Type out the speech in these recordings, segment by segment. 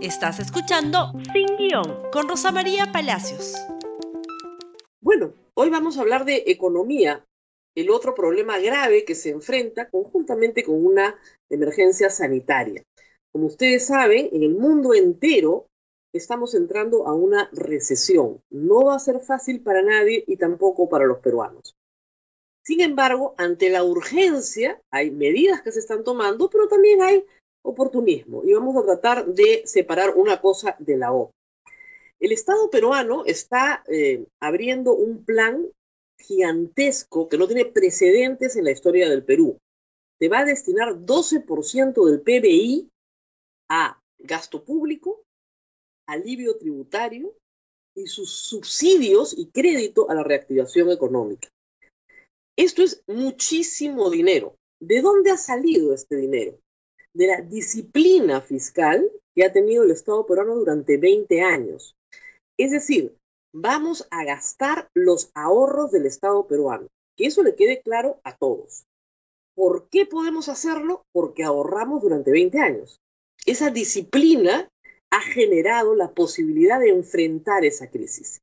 Estás escuchando Sin Guión con Rosa María Palacios. Bueno, hoy vamos a hablar de economía, el otro problema grave que se enfrenta conjuntamente con una emergencia sanitaria. Como ustedes saben, en el mundo entero estamos entrando a una recesión. No va a ser fácil para nadie y tampoco para los peruanos. Sin embargo, ante la urgencia, hay medidas que se están tomando, pero también hay oportunismo y vamos a tratar de separar una cosa de la otra. El Estado peruano está eh, abriendo un plan gigantesco que no tiene precedentes en la historia del Perú. Se va a destinar 12% del PBI a gasto público, alivio tributario y sus subsidios y crédito a la reactivación económica. Esto es muchísimo dinero. ¿De dónde ha salido este dinero? De la disciplina fiscal que ha tenido el Estado peruano durante 20 años. Es decir, vamos a gastar los ahorros del Estado peruano. Que eso le quede claro a todos. ¿Por qué podemos hacerlo? Porque ahorramos durante 20 años. Esa disciplina ha generado la posibilidad de enfrentar esa crisis.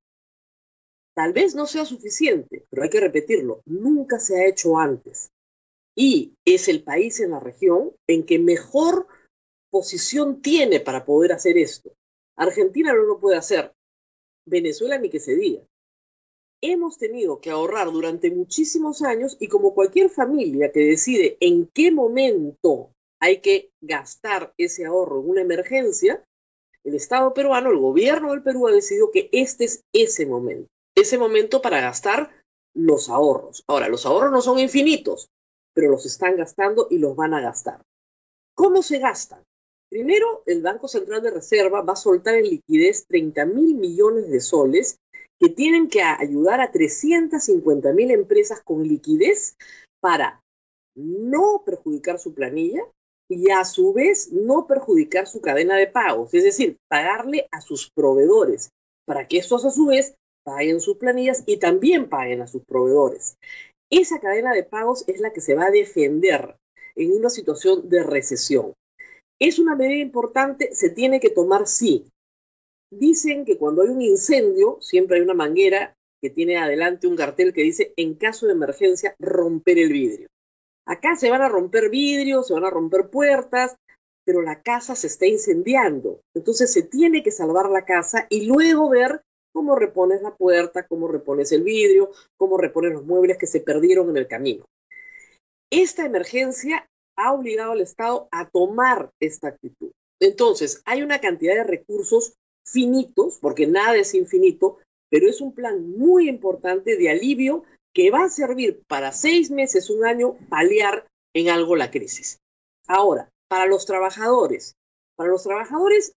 Tal vez no sea suficiente, pero hay que repetirlo, nunca se ha hecho antes y es el país en la región en que mejor posición tiene para poder hacer esto. Argentina no lo puede hacer, Venezuela ni que se diga. Hemos tenido que ahorrar durante muchísimos años y como cualquier familia que decide en qué momento hay que gastar ese ahorro en una emergencia, el Estado peruano, el gobierno del Perú ha decidido que este es ese momento, ese momento para gastar los ahorros. Ahora, los ahorros no son infinitos, pero los están gastando y los van a gastar. ¿Cómo se gastan? Primero, el Banco Central de Reserva va a soltar en liquidez 30 mil millones de soles que tienen que ayudar a 350 mil empresas con liquidez para no perjudicar su planilla y a su vez no perjudicar su cadena de pagos, es decir, pagarle a sus proveedores para que estos a su vez paguen sus planillas y también paguen a sus proveedores. Esa cadena de pagos es la que se va a defender en una situación de recesión. Es una medida importante, se tiene que tomar sí. Dicen que cuando hay un incendio, siempre hay una manguera que tiene adelante un cartel que dice, en caso de emergencia, romper el vidrio. Acá se van a romper vidrios, se van a romper puertas, pero la casa se está incendiando. Entonces se tiene que salvar la casa y luego ver cómo repones la puerta, cómo repones el vidrio, cómo repones los muebles que se perdieron en el camino. Esta emergencia ha obligado al Estado a tomar esta actitud. Entonces, hay una cantidad de recursos finitos, porque nada es infinito, pero es un plan muy importante de alivio que va a servir para seis meses, un año, paliar en algo la crisis. Ahora, para los trabajadores, para los trabajadores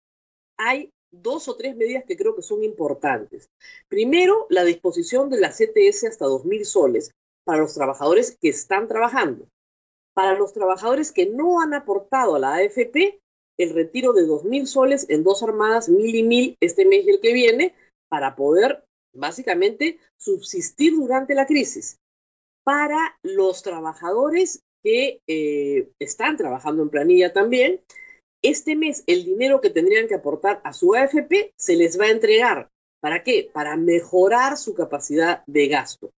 hay dos o tres medidas que creo que son importantes. Primero, la disposición de la CTS hasta 2.000 soles para los trabajadores que están trabajando. Para los trabajadores que no han aportado a la AFP, el retiro de 2.000 soles en dos armadas, mil y mil este mes y el que viene, para poder básicamente subsistir durante la crisis. Para los trabajadores que eh, están trabajando en planilla también, este mes el dinero que tendrían que aportar a su AFP se les va a entregar. ¿Para qué? Para mejorar su capacidad de gasto.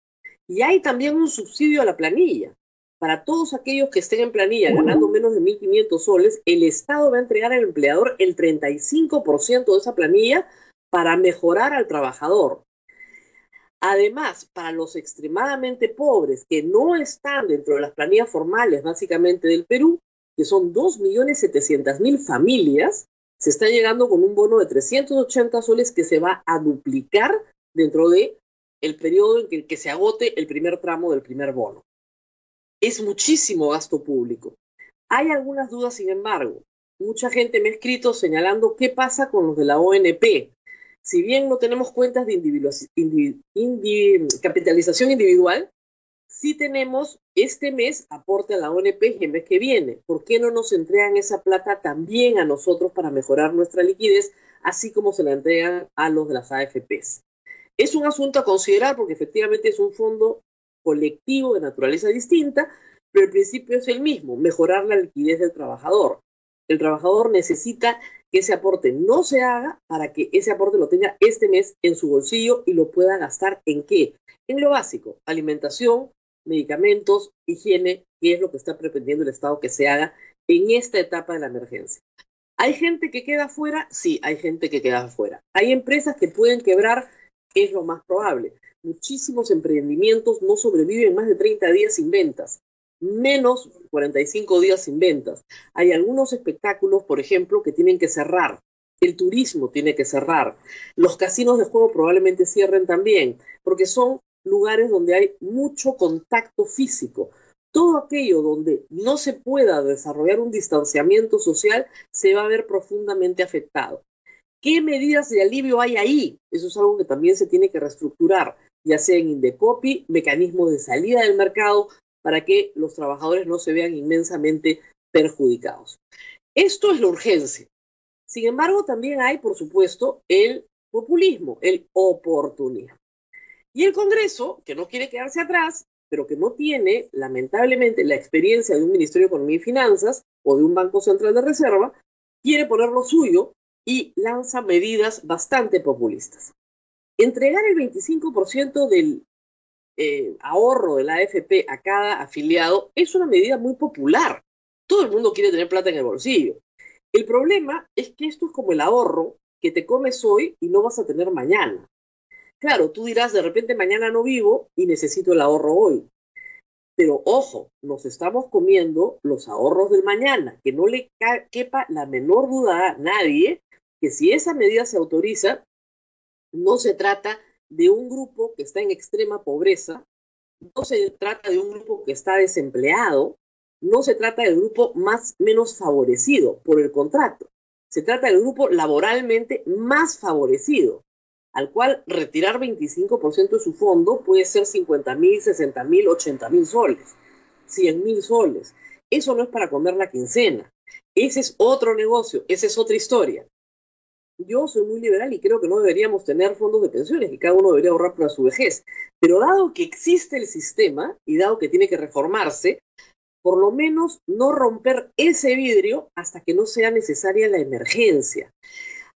Y hay también un subsidio a la planilla. Para todos aquellos que estén en planilla ganando menos de 1.500 soles, el Estado va a entregar al empleador el 35% de esa planilla para mejorar al trabajador. Además, para los extremadamente pobres que no están dentro de las planillas formales básicamente del Perú, que son 2.700.000 familias, se está llegando con un bono de 380 soles que se va a duplicar dentro de el periodo en que, que se agote el primer tramo del primer bono. Es muchísimo gasto público. Hay algunas dudas, sin embargo. Mucha gente me ha escrito señalando qué pasa con los de la ONP. Si bien no tenemos cuentas de capitalización individual, si tenemos este mes aporte a la ONP el mes que viene. ¿Por qué no nos entregan esa plata también a nosotros para mejorar nuestra liquidez, así como se la entregan a los de las AFPs? Es un asunto a considerar porque efectivamente es un fondo colectivo de naturaleza distinta, pero el principio es el mismo, mejorar la liquidez del trabajador. El trabajador necesita que ese aporte no se haga para que ese aporte lo tenga este mes en su bolsillo y lo pueda gastar en qué? En lo básico, alimentación, medicamentos, higiene, que es lo que está pretendiendo el Estado que se haga en esta etapa de la emergencia. ¿Hay gente que queda fuera? Sí, hay gente que queda fuera. Hay empresas que pueden quebrar, es lo más probable. Muchísimos emprendimientos no sobreviven más de 30 días sin ventas, menos 45 días sin ventas. Hay algunos espectáculos, por ejemplo, que tienen que cerrar. El turismo tiene que cerrar. Los casinos de juego probablemente cierren también, porque son lugares donde hay mucho contacto físico todo aquello donde no se pueda desarrollar un distanciamiento social se va a ver profundamente afectado. ¿Qué medidas de alivio hay ahí? Eso es algo que también se tiene que reestructurar, ya sea en Indecopi, mecanismos de salida del mercado, para que los trabajadores no se vean inmensamente perjudicados. Esto es la urgencia. Sin embargo, también hay, por supuesto, el populismo, el oportunismo. Y el Congreso, que no quiere quedarse atrás, pero que no tiene, lamentablemente, la experiencia de un Ministerio de Economía y Finanzas o de un Banco Central de Reserva, quiere poner lo suyo y lanza medidas bastante populistas. Entregar el 25% del eh, ahorro de la AFP a cada afiliado es una medida muy popular. Todo el mundo quiere tener plata en el bolsillo. El problema es que esto es como el ahorro que te comes hoy y no vas a tener mañana. Claro, tú dirás, de repente mañana no vivo y necesito el ahorro hoy. Pero ojo, nos estamos comiendo los ahorros del mañana, que no le quepa la menor duda a nadie que si esa medida se autoriza, no se trata de un grupo que está en extrema pobreza, no se trata de un grupo que está desempleado, no se trata del grupo más menos favorecido por el contrato, se trata del grupo laboralmente más favorecido al cual retirar 25% de su fondo puede ser 50 mil, 60 mil, 80 mil soles, 100 mil soles. Eso no es para comer la quincena. Ese es otro negocio, esa es otra historia. Yo soy muy liberal y creo que no deberíamos tener fondos de pensiones, y cada uno debería ahorrar para su vejez. Pero dado que existe el sistema y dado que tiene que reformarse, por lo menos no romper ese vidrio hasta que no sea necesaria la emergencia.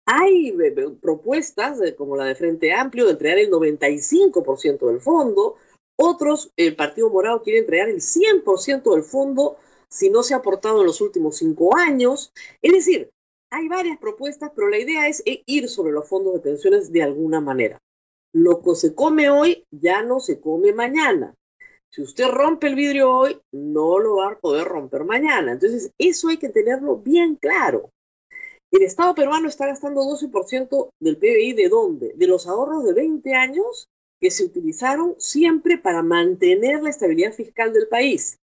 Hay eh, eh, propuestas, como la de Frente Amplio, de entregar el 95% del fondo. Otros, el Partido Morado quiere entregar el 100% del fondo si no se ha aportado en los últimos cinco años. Es decir, hay varias propuestas, pero la idea es eh, ir sobre los fondos de pensiones de alguna manera. Lo que se come hoy ya no se come mañana. Si usted rompe el vidrio hoy, no lo va a poder romper mañana. Entonces, eso hay que tenerlo bien claro. El Estado peruano está gastando 12% del PBI de dónde? De los ahorros de 20 años que se utilizaron siempre para mantener la estabilidad fiscal del país.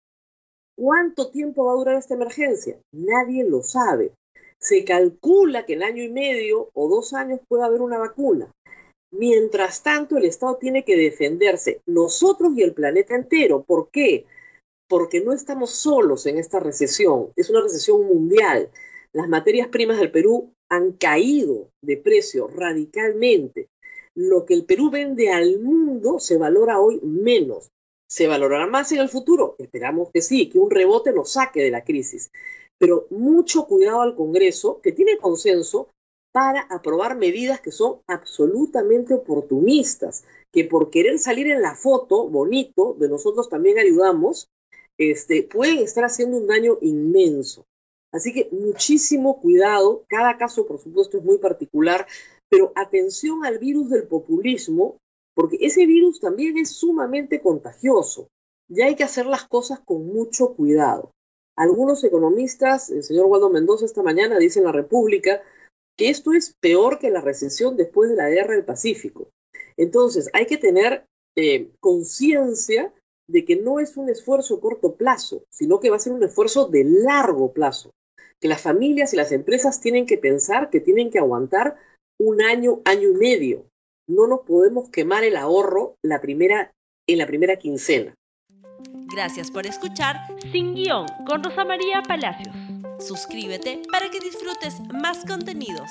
¿Cuánto tiempo va a durar esta emergencia? Nadie lo sabe. Se calcula que en año y medio o dos años puede haber una vacuna. Mientras tanto, el Estado tiene que defenderse, nosotros y el planeta entero. ¿Por qué? Porque no estamos solos en esta recesión, es una recesión mundial. Las materias primas del Perú han caído de precio radicalmente. Lo que el Perú vende al mundo se valora hoy menos. ¿Se valorará más en el futuro? Esperamos que sí, que un rebote nos saque de la crisis. Pero mucho cuidado al Congreso, que tiene consenso para aprobar medidas que son absolutamente oportunistas, que por querer salir en la foto bonito, de nosotros también ayudamos, este, pueden estar haciendo un daño inmenso. Así que muchísimo cuidado, cada caso por supuesto es muy particular, pero atención al virus del populismo, porque ese virus también es sumamente contagioso y hay que hacer las cosas con mucho cuidado. Algunos economistas, el señor Waldo Mendoza esta mañana dice en la República que esto es peor que la recesión después de la guerra del Pacífico. Entonces hay que tener eh, conciencia de que no es un esfuerzo a corto plazo, sino que va a ser un esfuerzo de largo plazo que las familias y las empresas tienen que pensar que tienen que aguantar un año, año y medio. No nos podemos quemar el ahorro la primera, en la primera quincena. Gracias por escuchar Sin Guión con Rosa María Palacios. Suscríbete para que disfrutes más contenidos.